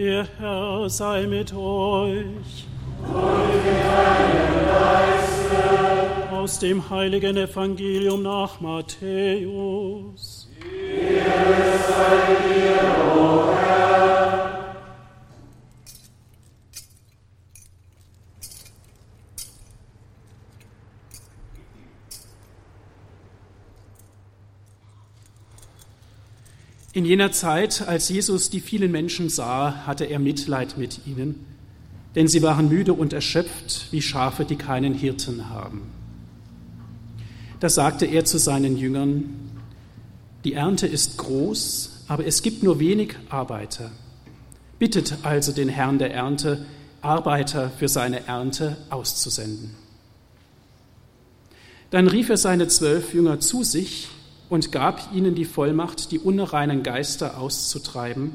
Der Herr sei mit euch. Und mit deinem Geiste. Aus dem heiligen Evangelium nach Matthäus. Ehre sei dir, o Herr. In jener Zeit, als Jesus die vielen Menschen sah, hatte er Mitleid mit ihnen, denn sie waren müde und erschöpft wie Schafe, die keinen Hirten haben. Da sagte er zu seinen Jüngern, die Ernte ist groß, aber es gibt nur wenig Arbeiter. Bittet also den Herrn der Ernte, Arbeiter für seine Ernte auszusenden. Dann rief er seine zwölf Jünger zu sich und gab ihnen die Vollmacht, die unreinen Geister auszutreiben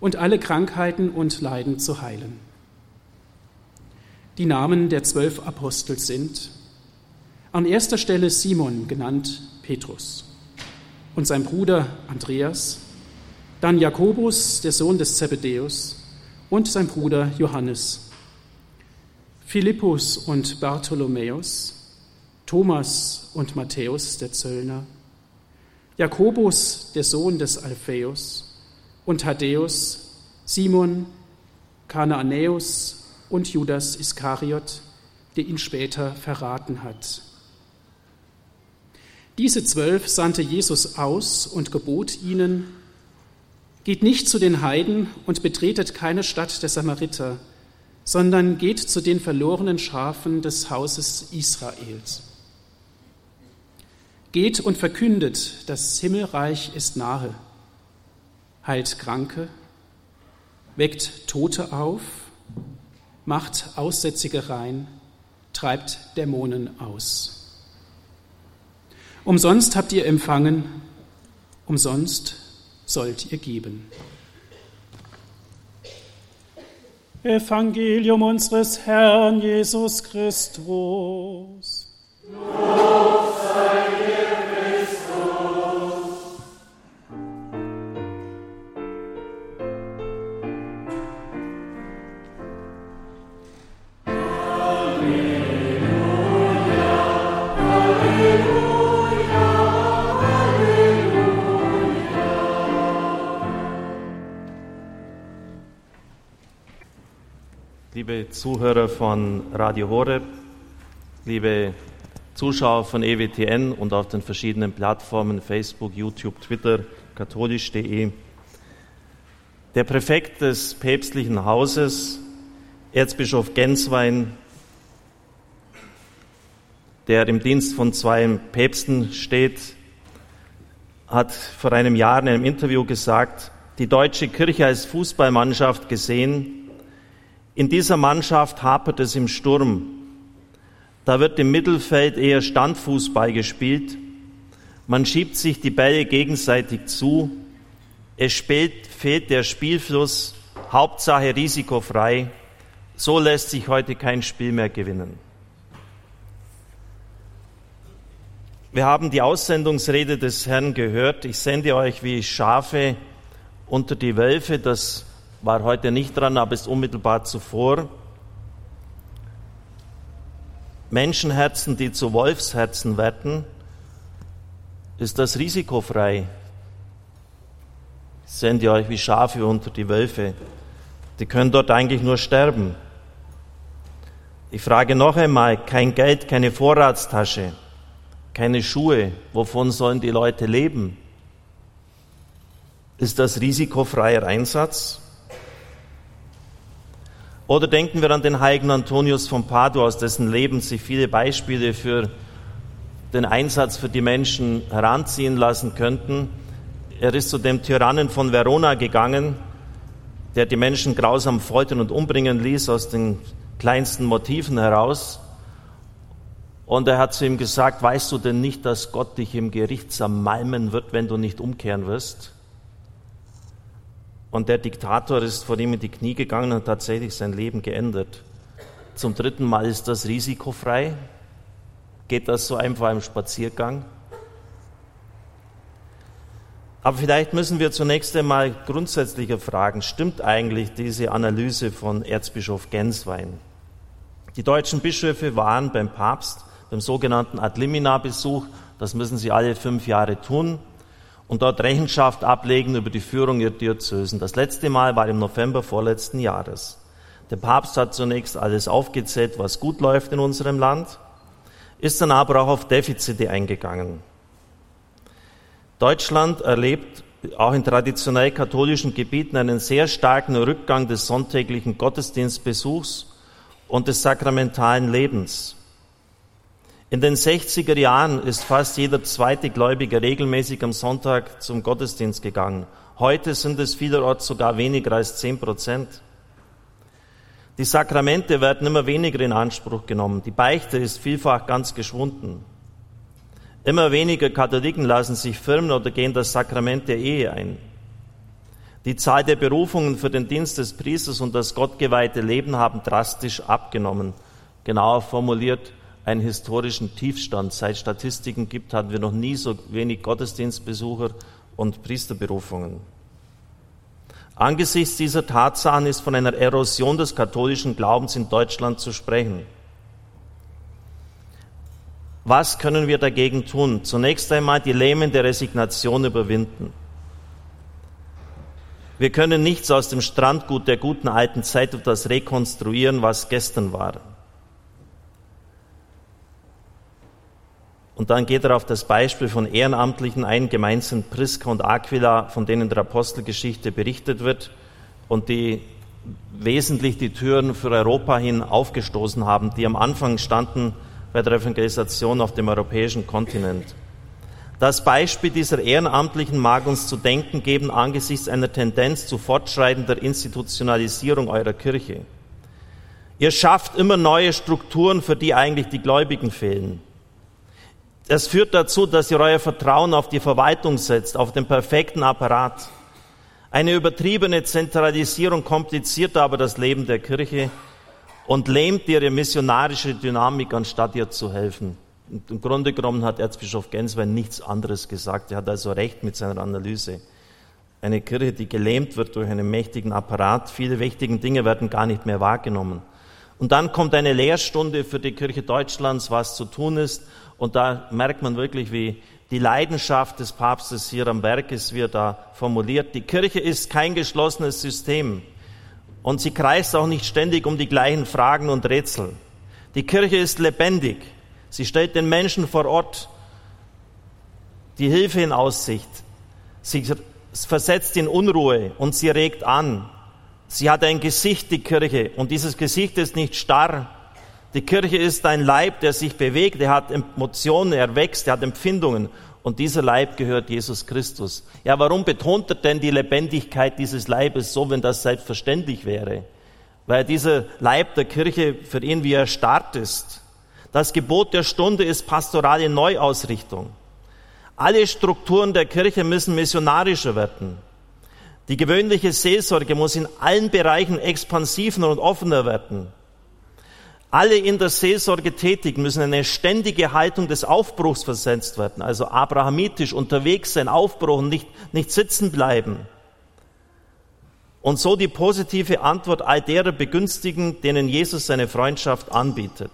und alle Krankheiten und Leiden zu heilen. Die Namen der zwölf Apostel sind an erster Stelle Simon, genannt Petrus, und sein Bruder Andreas, dann Jakobus, der Sohn des Zebedäus, und sein Bruder Johannes, Philippus und Bartholomäus, Thomas und Matthäus, der Zöllner, Jakobus, der Sohn des Alphaeus, und Thaddäus, Simon, Kanaanäus und Judas Iskariot, der ihn später verraten hat. Diese zwölf sandte Jesus aus und gebot ihnen, geht nicht zu den Heiden und betretet keine Stadt der Samariter, sondern geht zu den verlorenen Schafen des Hauses Israels. Geht und verkündet, das Himmelreich ist nahe, heilt Kranke, weckt Tote auf, macht Aussätzige rein, treibt Dämonen aus. Umsonst habt ihr empfangen, umsonst sollt ihr geben. Evangelium unseres Herrn Jesus Christus. Zuhörer von Radio Horeb, liebe Zuschauer von EWTN und auf den verschiedenen Plattformen Facebook, YouTube, Twitter, katholisch.de. Der Präfekt des päpstlichen Hauses, Erzbischof Genswein, der im Dienst von zwei Päpsten steht, hat vor einem Jahr in einem Interview gesagt, die deutsche Kirche als Fußballmannschaft gesehen, in dieser Mannschaft hapert es im Sturm. Da wird im Mittelfeld eher Standfußball gespielt. Man schiebt sich die Bälle gegenseitig zu. Es spielt, fehlt der Spielfluss, Hauptsache risikofrei. So lässt sich heute kein Spiel mehr gewinnen. Wir haben die Aussendungsrede des Herrn gehört. Ich sende euch wie Schafe unter die Wölfe. Das war heute nicht dran, aber ist unmittelbar zuvor. Menschenherzen, die zu Wolfsherzen werden, ist das risikofrei. Sendet ihr euch wie Schafe unter die Wölfe. Die können dort eigentlich nur sterben. Ich frage noch einmal, kein Geld, keine Vorratstasche, keine Schuhe, wovon sollen die Leute leben? Ist das risikofreier Einsatz? Oder denken wir an den heiligen Antonius von Padua, aus dessen Leben sich viele Beispiele für den Einsatz für die Menschen heranziehen lassen könnten. Er ist zu dem Tyrannen von Verona gegangen, der die Menschen grausam foltern und umbringen ließ aus den kleinsten Motiven heraus. Und er hat zu ihm gesagt, weißt du denn nicht, dass Gott dich im Gericht zermalmen wird, wenn du nicht umkehren wirst? Und der Diktator ist vor ihm in die Knie gegangen und tatsächlich sein Leben geändert. Zum dritten Mal ist das risikofrei. Geht das so einfach im Spaziergang? Aber vielleicht müssen wir zunächst einmal grundsätzlicher fragen, stimmt eigentlich diese Analyse von Erzbischof Genswein? Die deutschen Bischöfe waren beim Papst beim sogenannten Ad limina-Besuch, das müssen sie alle fünf Jahre tun, und dort Rechenschaft ablegen über die Führung ihrer Diözesen. Das letzte Mal war im November vorletzten Jahres. Der Papst hat zunächst alles aufgezählt, was gut läuft in unserem Land, ist dann aber auch auf Defizite eingegangen. Deutschland erlebt auch in traditionell katholischen Gebieten einen sehr starken Rückgang des sonntäglichen Gottesdienstbesuchs und des sakramentalen Lebens. In den 60er Jahren ist fast jeder zweite Gläubige regelmäßig am Sonntag zum Gottesdienst gegangen. Heute sind es vielerorts sogar weniger als zehn Prozent. Die Sakramente werden immer weniger in Anspruch genommen. Die Beichte ist vielfach ganz geschwunden. Immer weniger Katholiken lassen sich firmen oder gehen das Sakrament der Ehe ein. Die Zahl der Berufungen für den Dienst des Priesters und das gottgeweihte Leben haben drastisch abgenommen. Genauer formuliert, einen historischen Tiefstand. Seit Statistiken gibt, hatten wir noch nie so wenig Gottesdienstbesucher und Priesterberufungen. Angesichts dieser Tatsachen ist von einer Erosion des katholischen Glaubens in Deutschland zu sprechen. Was können wir dagegen tun? Zunächst einmal die lähmende Resignation überwinden. Wir können nichts aus dem Strandgut der guten alten Zeit etwas rekonstruieren, was gestern war. Und dann geht er auf das Beispiel von Ehrenamtlichen ein, gemeint sind Priska und Aquila, von denen der Apostelgeschichte berichtet wird und die wesentlich die Türen für Europa hin aufgestoßen haben, die am Anfang standen bei der Evangelisation auf dem europäischen Kontinent. Das Beispiel dieser Ehrenamtlichen mag uns zu denken geben angesichts einer Tendenz zu fortschreitender Institutionalisierung eurer Kirche. Ihr schafft immer neue Strukturen, für die eigentlich die Gläubigen fehlen. Das führt dazu, dass ihr euer Vertrauen auf die Verwaltung setzt, auf den perfekten Apparat. Eine übertriebene Zentralisierung kompliziert aber das Leben der Kirche und lähmt ihre missionarische Dynamik, anstatt ihr zu helfen. Im Grunde genommen hat Erzbischof Genswein nichts anderes gesagt. Er hat also recht mit seiner Analyse. Eine Kirche, die gelähmt wird durch einen mächtigen Apparat, viele wichtigen Dinge werden gar nicht mehr wahrgenommen. Und dann kommt eine Lehrstunde für die Kirche Deutschlands, was zu tun ist. Und da merkt man wirklich, wie die Leidenschaft des Papstes hier am Werk ist, wie er da formuliert. Die Kirche ist kein geschlossenes System. Und sie kreist auch nicht ständig um die gleichen Fragen und Rätsel. Die Kirche ist lebendig. Sie stellt den Menschen vor Ort die Hilfe in Aussicht. Sie versetzt in Unruhe und sie regt an. Sie hat ein Gesicht, die Kirche, und dieses Gesicht ist nicht starr. Die Kirche ist ein Leib, der sich bewegt, er hat Emotionen, er wächst, er hat Empfindungen. Und dieser Leib gehört Jesus Christus. Ja, warum betont er denn die Lebendigkeit dieses Leibes so, wenn das selbstverständlich wäre? Weil dieser Leib der Kirche für ihn wie erstarrt ist. Das Gebot der Stunde ist pastorale Neuausrichtung. Alle Strukturen der Kirche müssen missionarischer werden. Die gewöhnliche Seelsorge muss in allen Bereichen expansiver und offener werden. Alle in der Seelsorge tätig müssen eine ständige Haltung des Aufbruchs versetzt werden, also abrahamitisch unterwegs sein, Aufbruch und nicht, nicht sitzen bleiben. Und so die positive Antwort all derer begünstigen, denen Jesus seine Freundschaft anbietet.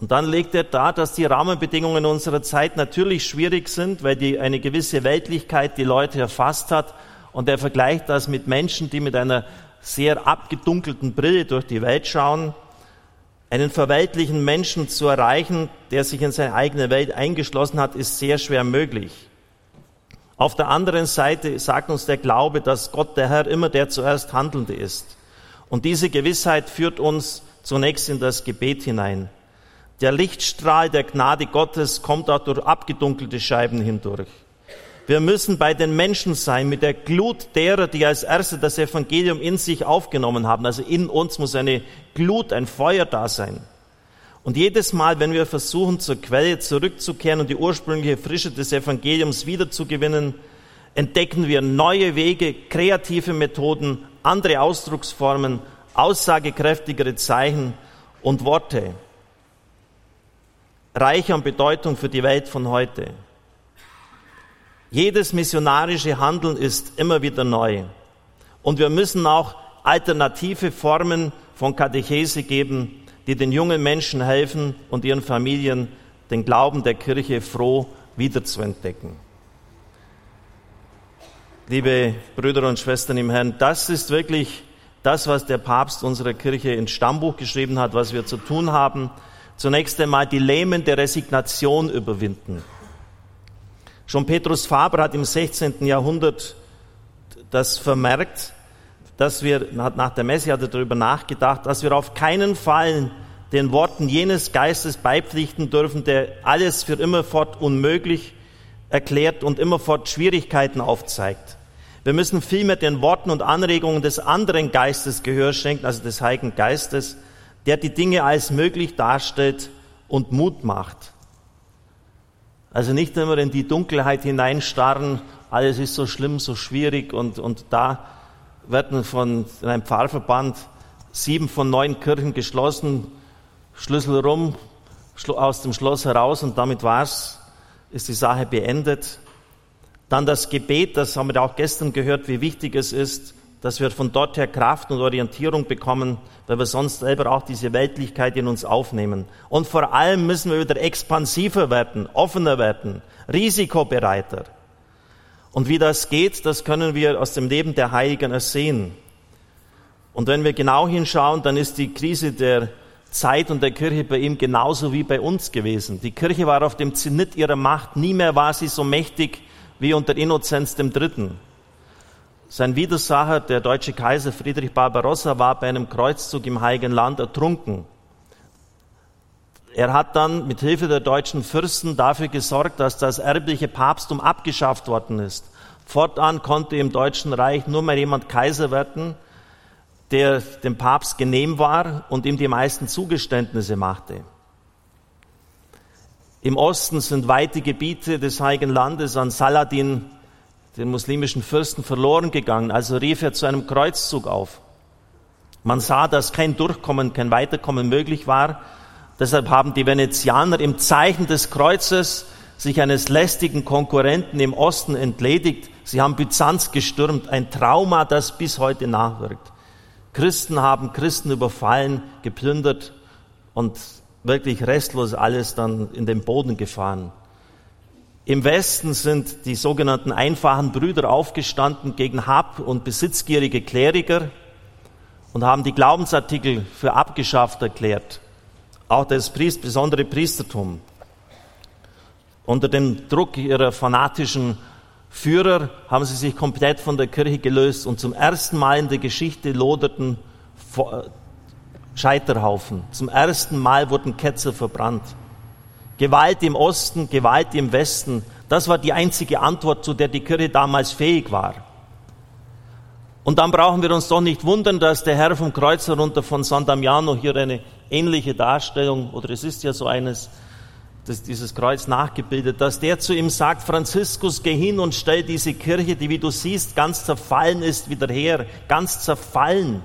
Und dann legt er dar, dass die Rahmenbedingungen unserer Zeit natürlich schwierig sind, weil die eine gewisse Weltlichkeit die Leute erfasst hat. Und er vergleicht das mit Menschen, die mit einer sehr abgedunkelten Brille durch die Welt schauen einen verweltlichen Menschen zu erreichen, der sich in seine eigene Welt eingeschlossen hat, ist sehr schwer möglich. Auf der anderen Seite sagt uns der Glaube, dass Gott der Herr immer der zuerst Handelnde ist. Und diese Gewissheit führt uns zunächst in das Gebet hinein. Der Lichtstrahl der Gnade Gottes kommt auch durch abgedunkelte Scheiben hindurch. Wir müssen bei den Menschen sein mit der Glut derer, die als Erste das Evangelium in sich aufgenommen haben. Also in uns muss eine Glut, ein Feuer da sein. Und jedes Mal, wenn wir versuchen, zur Quelle zurückzukehren und die ursprüngliche Frische des Evangeliums wiederzugewinnen, entdecken wir neue Wege, kreative Methoden, andere Ausdrucksformen, aussagekräftigere Zeichen und Worte. Reich an Bedeutung für die Welt von heute. Jedes missionarische Handeln ist immer wieder neu. Und wir müssen auch alternative Formen von Katechese geben, die den jungen Menschen helfen und ihren Familien den Glauben der Kirche froh wiederzuentdecken. Liebe Brüder und Schwestern im Herrn, das ist wirklich das, was der Papst unserer Kirche ins Stammbuch geschrieben hat, was wir zu tun haben. Zunächst einmal die Lähmen der Resignation überwinden. Schon Petrus Faber hat im 16. Jahrhundert das vermerkt, dass wir, nach der Messe hat er darüber nachgedacht, dass wir auf keinen Fall den Worten jenes Geistes beipflichten dürfen, der alles für immerfort unmöglich erklärt und immerfort Schwierigkeiten aufzeigt. Wir müssen vielmehr den Worten und Anregungen des anderen Geistes Gehör schenken, also des Heiligen Geistes, der die Dinge als möglich darstellt und Mut macht. Also nicht immer in die Dunkelheit hineinstarren, alles ist so schlimm, so schwierig und, und da werden von einem Pfarrverband sieben von neun Kirchen geschlossen, Schlüssel rum, aus dem Schloss heraus und damit war's, ist die Sache beendet. Dann das Gebet, das haben wir auch gestern gehört, wie wichtig es ist, dass wir von dort her Kraft und Orientierung bekommen, weil wir sonst selber auch diese Weltlichkeit in uns aufnehmen. Und vor allem müssen wir wieder expansiver werden, offener werden, risikobereiter. Und wie das geht, das können wir aus dem Leben der Heiligen ersehen. Und wenn wir genau hinschauen, dann ist die Krise der Zeit und der Kirche bei ihm genauso wie bei uns gewesen. Die Kirche war auf dem Zenit ihrer Macht. Nie mehr war sie so mächtig wie unter Innozenz III. Sein Widersacher, der deutsche Kaiser Friedrich Barbarossa, war bei einem Kreuzzug im Heiligen Land ertrunken. Er hat dann mit Hilfe der deutschen Fürsten dafür gesorgt, dass das erbliche Papsttum abgeschafft worden ist. Fortan konnte im Deutschen Reich nur mehr jemand Kaiser werden, der dem Papst genehm war und ihm die meisten Zugeständnisse machte. Im Osten sind weite Gebiete des Heiligen Landes an Saladin, den muslimischen Fürsten, verloren gegangen. Also rief er zu einem Kreuzzug auf. Man sah, dass kein Durchkommen, kein Weiterkommen möglich war. Deshalb haben die Venezianer im Zeichen des Kreuzes sich eines lästigen Konkurrenten im Osten entledigt. Sie haben Byzanz gestürmt, ein Trauma, das bis heute nachwirkt. Christen haben Christen überfallen, geplündert und wirklich restlos alles dann in den Boden gefahren. Im Westen sind die sogenannten einfachen Brüder aufgestanden gegen hab- und besitzgierige Kleriker und haben die Glaubensartikel für abgeschafft erklärt. Auch das Priest, besondere Priestertum. Unter dem Druck ihrer fanatischen Führer haben sie sich komplett von der Kirche gelöst und zum ersten Mal in der Geschichte loderten Scheiterhaufen. Zum ersten Mal wurden Ketzer verbrannt. Gewalt im Osten, Gewalt im Westen, das war die einzige Antwort, zu der die Kirche damals fähig war. Und dann brauchen wir uns doch nicht wundern, dass der Herr vom Kreuz herunter von San Damiano hier eine ähnliche Darstellung, oder es ist ja so eines, das, dieses Kreuz nachgebildet, dass der zu ihm sagt, Franziskus, geh hin und stell diese Kirche, die wie du siehst, ganz zerfallen ist, wieder her, ganz zerfallen.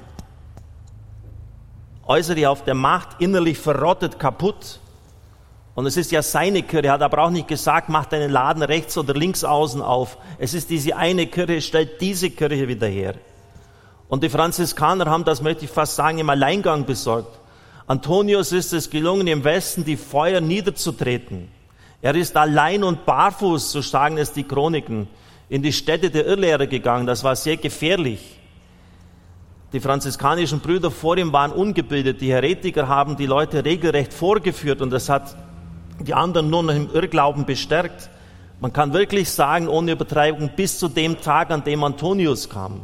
Äußerlich auf der Macht, innerlich verrottet, kaputt. Und es ist ja seine Kirche, hat aber auch nicht gesagt, mach deinen Laden rechts oder links außen auf. Es ist diese eine Kirche, stellt diese Kirche wieder her. Und die Franziskaner haben das, möchte ich fast sagen, im Alleingang besorgt. Antonius ist es gelungen, im Westen die Feuer niederzutreten. Er ist allein und barfuß, so sagen es die Chroniken, in die Städte der Irrlehrer gegangen. Das war sehr gefährlich. Die franziskanischen Brüder vor ihm waren ungebildet. Die Heretiker haben die Leute regelrecht vorgeführt und das hat die anderen nur noch im Irrglauben bestärkt. Man kann wirklich sagen, ohne Übertreibung, bis zu dem Tag, an dem Antonius kam.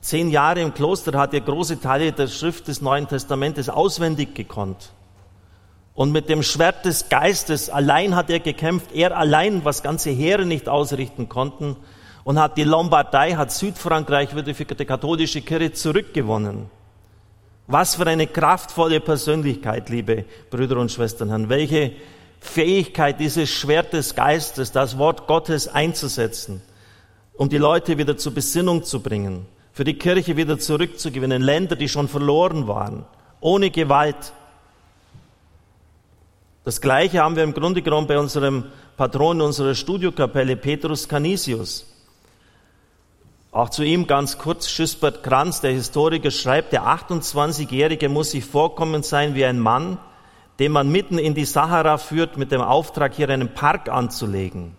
Zehn Jahre im Kloster hat er große Teile der Schrift des Neuen Testamentes auswendig gekonnt. Und mit dem Schwert des Geistes allein hat er gekämpft, er allein, was ganze Heere nicht ausrichten konnten, und hat die Lombardei, hat Südfrankreich wieder für die katholische Kirche zurückgewonnen. Was für eine kraftvolle Persönlichkeit, liebe Brüder und Schwestern, Herren. Welche Fähigkeit dieses Schwert des Geistes, das Wort Gottes einzusetzen, um die Leute wieder zur Besinnung zu bringen für die Kirche wieder zurückzugewinnen, Länder, die schon verloren waren, ohne Gewalt. Das Gleiche haben wir im Grunde genommen bei unserem Patron unserer Studiokapelle, Petrus Canisius. Auch zu ihm ganz kurz, Schüssbert Kranz, der Historiker, schreibt, der 28-Jährige muss sich vorkommen sein wie ein Mann, den man mitten in die Sahara führt mit dem Auftrag, hier einen Park anzulegen.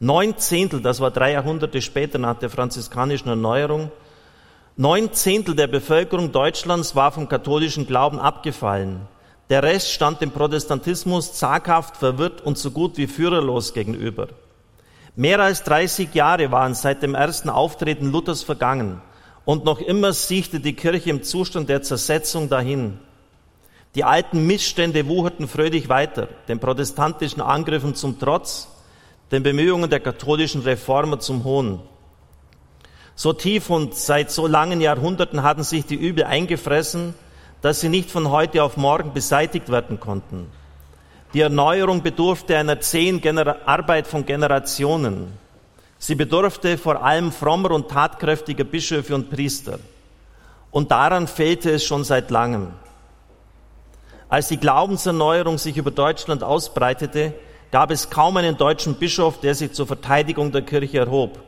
Neun Zehntel, das war drei Jahrhunderte später nach der franziskanischen Erneuerung, neun Zehntel der Bevölkerung Deutschlands war vom katholischen Glauben abgefallen. Der Rest stand dem Protestantismus zaghaft, verwirrt und so gut wie führerlos gegenüber. Mehr als 30 Jahre waren seit dem ersten Auftreten Luthers vergangen und noch immer siechte die Kirche im Zustand der Zersetzung dahin. Die alten Missstände wucherten fröhlich weiter, den protestantischen Angriffen zum Trotz, den Bemühungen der katholischen Reformer zum Hohn. So tief und seit so langen Jahrhunderten hatten sich die Übel eingefressen, dass sie nicht von heute auf morgen beseitigt werden konnten. Die Erneuerung bedurfte einer zehn Gener Arbeit von Generationen. Sie bedurfte vor allem frommer und tatkräftiger Bischöfe und Priester. Und daran fehlte es schon seit langem. Als die Glaubenserneuerung sich über Deutschland ausbreitete, gab es kaum einen deutschen Bischof, der sich zur Verteidigung der Kirche erhob.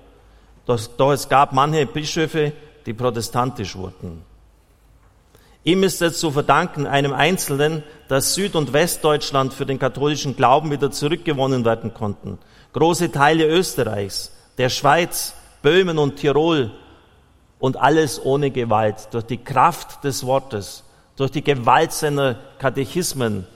Doch, doch es gab manche Bischöfe, die protestantisch wurden. Ihm ist es zu verdanken, einem Einzelnen, dass Süd- und Westdeutschland für den katholischen Glauben wieder zurückgewonnen werden konnten. Große Teile Österreichs, der Schweiz, Böhmen und Tirol und alles ohne Gewalt, durch die Kraft des Wortes, durch die Gewalt seiner Katechismen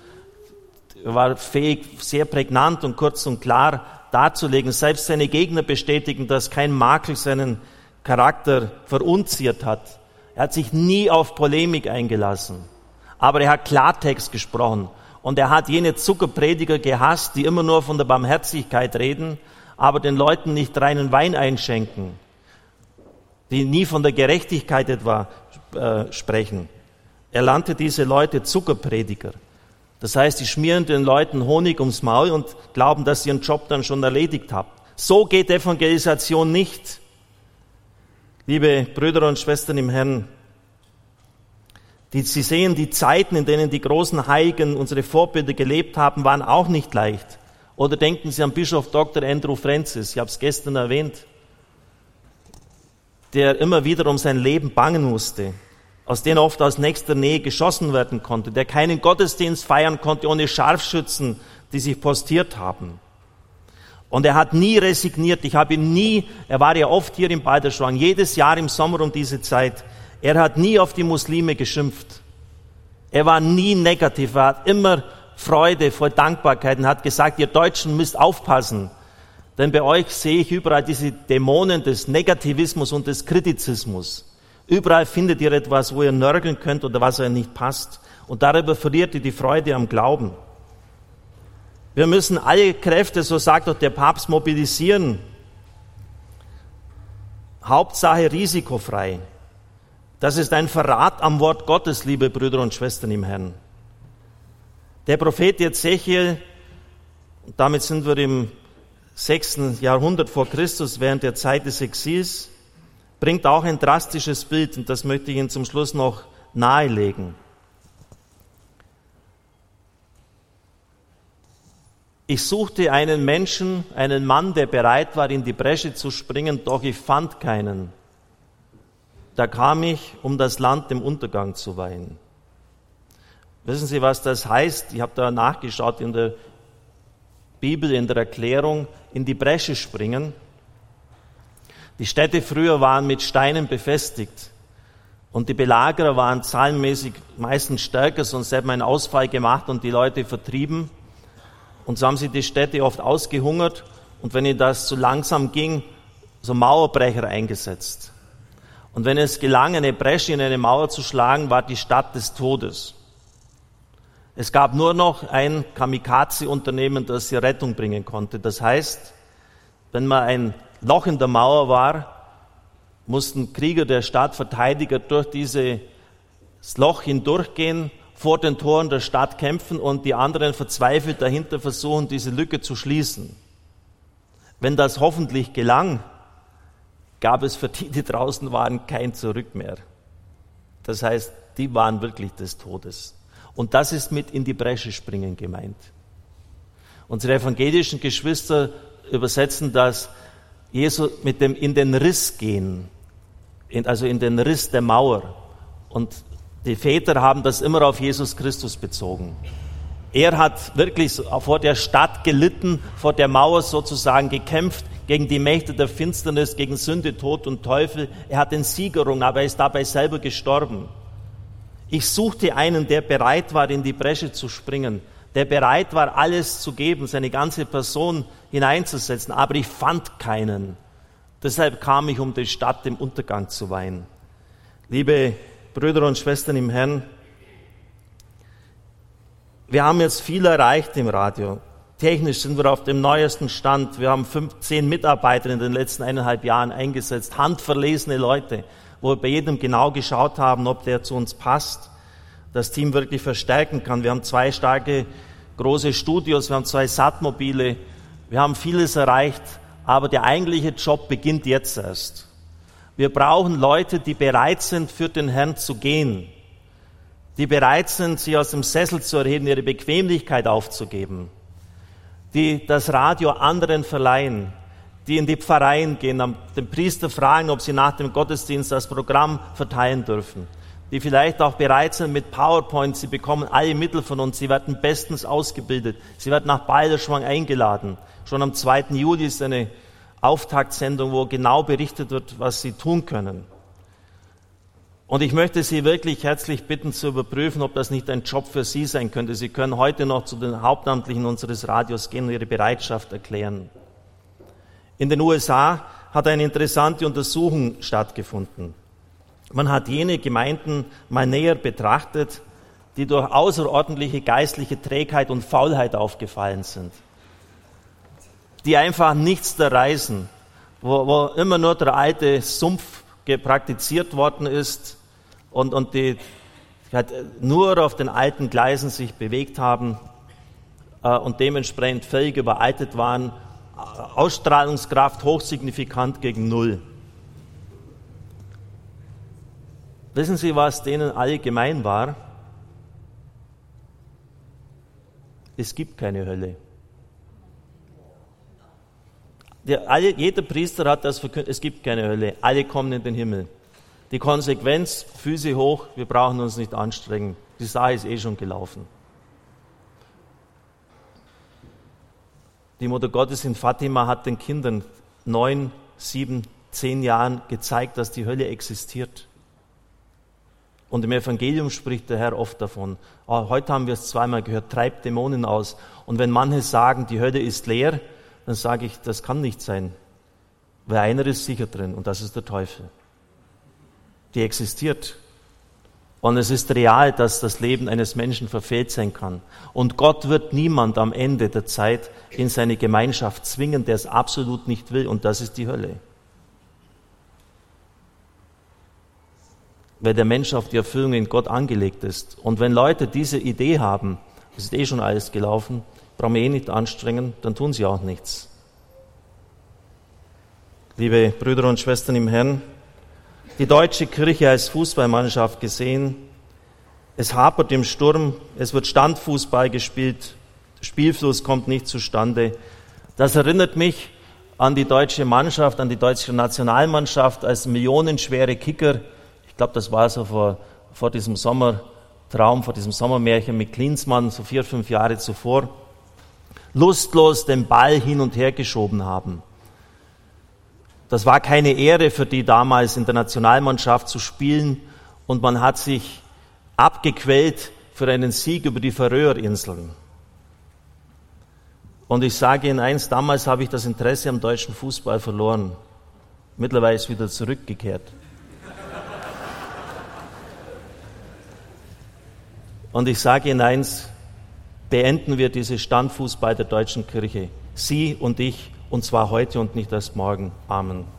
war fähig, sehr prägnant und kurz und klar darzulegen. Selbst seine Gegner bestätigen, dass kein Makel seinen Charakter verunziert hat. Er hat sich nie auf Polemik eingelassen, aber er hat Klartext gesprochen und er hat jene Zuckerprediger gehasst, die immer nur von der Barmherzigkeit reden, aber den Leuten nicht reinen Wein einschenken, die nie von der Gerechtigkeit etwa äh, sprechen. Er nannte diese Leute Zuckerprediger. Das heißt, die schmieren den Leuten Honig ums Maul und glauben, dass sie ihren Job dann schon erledigt haben. So geht Evangelisation nicht. Liebe Brüder und Schwestern im Herrn, die, Sie sehen, die Zeiten, in denen die großen Heiligen, unsere Vorbilder gelebt haben, waren auch nicht leicht. Oder denken Sie an Bischof Dr. Andrew Francis, ich habe es gestern erwähnt, der immer wieder um sein Leben bangen musste aus denen oft aus nächster Nähe geschossen werden konnte, der keinen Gottesdienst feiern konnte ohne Scharfschützen, die sich postiert haben. Und er hat nie resigniert. Ich habe ihn nie, er war ja oft hier im Balderschwang, jedes Jahr im Sommer um diese Zeit. Er hat nie auf die Muslime geschimpft. Er war nie negativ. Er hat immer Freude, voll Dankbarkeit und hat gesagt, ihr Deutschen müsst aufpassen. Denn bei euch sehe ich überall diese Dämonen des Negativismus und des Kritizismus. Überall findet ihr etwas, wo ihr nörgeln könnt oder was euch nicht passt. Und darüber verliert ihr die Freude am Glauben. Wir müssen alle Kräfte, so sagt doch der Papst, mobilisieren. Hauptsache risikofrei. Das ist ein Verrat am Wort Gottes, liebe Brüder und Schwestern im Herrn. Der Prophet Ezechiel, damit sind wir im sechsten Jahrhundert vor Christus, während der Zeit des Exils, bringt auch ein drastisches Bild und das möchte ich Ihnen zum Schluss noch nahelegen. Ich suchte einen Menschen, einen Mann, der bereit war, in die Bresche zu springen, doch ich fand keinen. Da kam ich, um das Land dem Untergang zu weihen. Wissen Sie, was das heißt? Ich habe da nachgeschaut in der Bibel, in der Erklärung, in die Bresche springen. Die Städte früher waren mit Steinen befestigt und die Belagerer waren zahlenmäßig meistens stärker, sonst hätte man einen Ausfall gemacht und die Leute vertrieben. Und so haben sie die Städte oft ausgehungert und wenn ihnen das zu langsam ging, so Mauerbrecher eingesetzt. Und wenn es gelang, eine Bresche in eine Mauer zu schlagen, war die Stadt des Todes. Es gab nur noch ein Kamikaze-Unternehmen, das sie Rettung bringen konnte. Das heißt, wenn man ein Loch in der Mauer war, mussten Krieger der Stadt, Verteidiger durch dieses Loch hindurchgehen, vor den Toren der Stadt kämpfen und die anderen verzweifelt dahinter versuchen, diese Lücke zu schließen. Wenn das hoffentlich gelang, gab es für die, die draußen waren, kein Zurück mehr. Das heißt, die waren wirklich des Todes. Und das ist mit in die Bresche springen gemeint. Unsere evangelischen Geschwister übersetzen das Jesus mit dem in den Riss gehen, also in den Riss der Mauer. Und die Väter haben das immer auf Jesus Christus bezogen. Er hat wirklich vor der Stadt gelitten, vor der Mauer sozusagen gekämpft, gegen die Mächte der Finsternis, gegen Sünde, Tod und Teufel. Er hat den Sieg errungen, aber er ist dabei selber gestorben. Ich suchte einen, der bereit war, in die Bresche zu springen, der bereit war, alles zu geben, seine ganze Person hineinzusetzen, aber ich fand keinen. Deshalb kam ich, um die Stadt im Untergang zu weihen. Liebe Brüder und Schwestern im Herrn, wir haben jetzt viel erreicht im Radio. Technisch sind wir auf dem neuesten Stand. Wir haben 15 Mitarbeiter in den letzten eineinhalb Jahren eingesetzt, handverlesene Leute, wo wir bei jedem genau geschaut haben, ob der zu uns passt, das Team wirklich verstärken kann. Wir haben zwei starke große Studios, wir haben zwei Satmobile, wir haben vieles erreicht, aber der eigentliche Job beginnt jetzt erst. Wir brauchen Leute, die bereit sind, für den Herrn zu gehen, die bereit sind, sich aus dem Sessel zu erheben, ihre Bequemlichkeit aufzugeben, die das Radio anderen verleihen, die in die Pfarreien gehen, den Priester fragen, ob sie nach dem Gottesdienst das Programm verteilen dürfen, die vielleicht auch bereit sind mit PowerPoint, sie bekommen alle Mittel von uns, sie werden bestens ausgebildet, sie werden nach Balderschwang eingeladen. Schon am 2. Juli ist eine Auftaktsendung, wo genau berichtet wird, was sie tun können. Und ich möchte Sie wirklich herzlich bitten zu überprüfen, ob das nicht ein Job für Sie sein könnte. Sie können heute noch zu den Hauptamtlichen unseres Radios gehen und Ihre Bereitschaft erklären. In den USA hat eine interessante Untersuchung stattgefunden. Man hat jene Gemeinden mal näher betrachtet, die durch außerordentliche geistliche Trägheit und Faulheit aufgefallen sind. Die einfach nichts der Reisen, wo, wo immer nur der alte Sumpf praktiziert worden ist, und, und die halt nur auf den alten Gleisen sich bewegt haben äh, und dementsprechend völlig überaltet waren, Ausstrahlungskraft hochsignifikant gegen Null. Wissen Sie, was denen alle gemein war? Es gibt keine Hölle. Der, alle, jeder Priester hat das verkündet, es gibt keine Hölle, alle kommen in den Himmel. Die Konsequenz, Füße hoch, wir brauchen uns nicht anstrengen. Die Sache ist eh schon gelaufen. Die Mutter Gottes in Fatima hat den Kindern neun, sieben, zehn Jahren gezeigt, dass die Hölle existiert. Und im Evangelium spricht der Herr oft davon. Oh, heute haben wir es zweimal gehört, treibt Dämonen aus. Und wenn manche sagen, die Hölle ist leer, dann sage ich, das kann nicht sein. Weil einer ist sicher drin und das ist der Teufel die existiert. Und es ist real, dass das Leben eines Menschen verfehlt sein kann. Und Gott wird niemand am Ende der Zeit in seine Gemeinschaft zwingen, der es absolut nicht will. Und das ist die Hölle. Weil der Mensch auf die Erfüllung in Gott angelegt ist. Und wenn Leute diese Idee haben, es ist eh schon alles gelaufen, brauchen wir eh nicht anstrengen, dann tun sie auch nichts. Liebe Brüder und Schwestern im Herrn, die deutsche Kirche als Fußballmannschaft gesehen. Es hapert im Sturm, es wird Standfußball gespielt, Spielfluss kommt nicht zustande. Das erinnert mich an die deutsche Mannschaft, an die deutsche Nationalmannschaft als millionenschwere Kicker. Ich glaube, das war so vor, vor diesem Sommertraum, vor diesem Sommermärchen mit Klinsmann, so vier, fünf Jahre zuvor. Lustlos den Ball hin und her geschoben haben. Das war keine Ehre für die damals in der Nationalmannschaft zu spielen und man hat sich abgequält für einen Sieg über die Färöerinseln. Und ich sage Ihnen eins, damals habe ich das Interesse am deutschen Fußball verloren. Mittlerweile ist wieder zurückgekehrt. Und ich sage Ihnen eins, beenden wir diese Standfußball der deutschen Kirche. Sie und ich und zwar heute und nicht erst morgen. Amen.